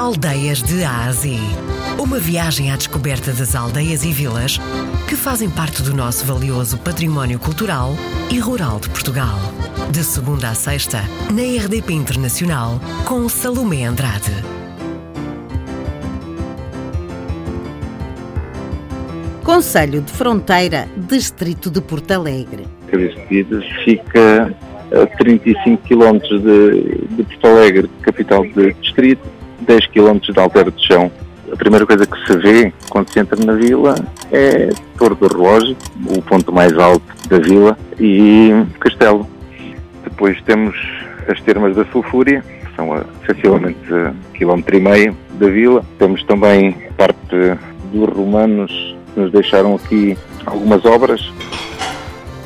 Aldeias de Ásia. Uma viagem à descoberta das aldeias e vilas que fazem parte do nosso valioso património cultural e rural de Portugal. De segunda a sexta, na RDP Internacional, com Salomé Andrade. Conselho de Fronteira, Distrito de Porto Alegre. Cabeça fica a 35 km de, de Porto Alegre, capital de distrito, 10 km de Alter de Chão. A primeira coisa que se vê quando se entra na vila é a Torre do Relógio, o ponto mais alto da vila, e o castelo. Depois temos as termas da Sulfúria, que são a, sensivelmente quilómetro e meio da vila. Temos também parte dos romanos que nos deixaram aqui algumas obras.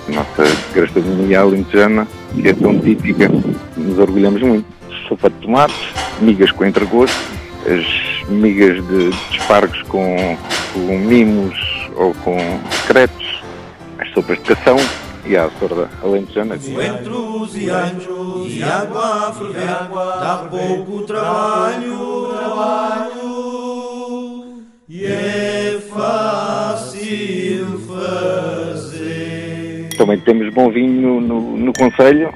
A nossa gastronomia alentejana, que é tão típica, nos orgulhamos muito. Sopa de tomates, migas com entregosto, as migas de, de espargos com, com mimos ou com secretos, as sopas de cação e a sorda alentejana. Entre os e anjos e água a ferver, dá pouco trabalho, trabalho, e é fácil fazer. Também temos bom vinho no, no, Conselho,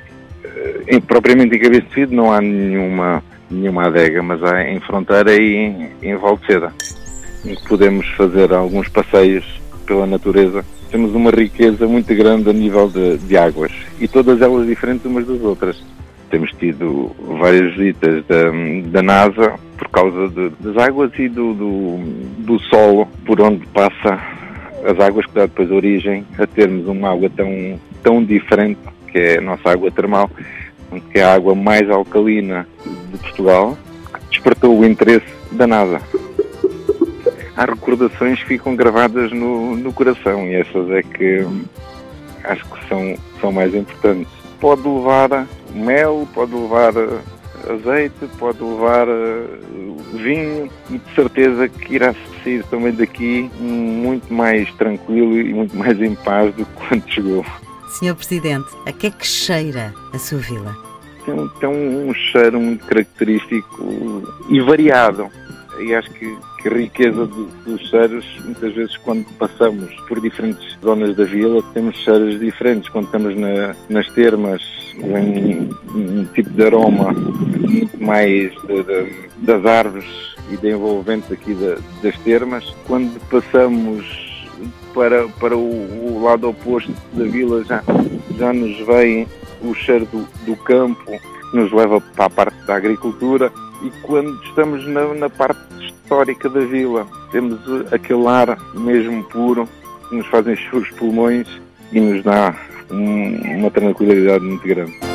Eh, em, propriamente em Cabeça de Fido não há nenhuma, nenhuma adega, mas há em Fronteira e em, em Valceda, em que podemos fazer alguns passeios pela natureza. Temos uma riqueza muito grande a nível de, de águas e todas elas diferentes umas das outras. Temos tido várias visitas da, da NASA por causa de- das águas e do, do, do solo por onde passa as águas que dá depois origem a termos uma água tão, tão diferente que é a nossa água termal, que é a água mais alcalina de Portugal, que despertou o interesse da NASA. Há recordações que ficam gravadas no, no coração e essas é que hum, acho que são, são mais importantes. Pode levar mel, pode levar eh, azeite, pode levar eh, vinho e de certeza que irá sair também daqui muito mais tranquilo e muito mais em paz do que quando chegou. Senhor Presidente, a que é que cheira a sua vila? Tem, tem um cheiro muito característico e variado. E acho que, que a riqueza do- dos cheiros, muitas vezes quando passamos por diferentes zonas da vila, temos cheiros diferentes. Quando estamos na- nas termas, vem um, um tipo de aroma muito mais de- de- das árvores e de envolvente aqui da- das termas. Quando passamos para, para o, o lado oposto da vila, já, já nos vem o cheiro do, do campo, nos leva para a parte da agricultura. E quando estamos na, na parte histórica da vila, temos eh, aquele ar mesmo puro que nos faz encher os pulmões e nos dá um- uma tranquilidade muito grande.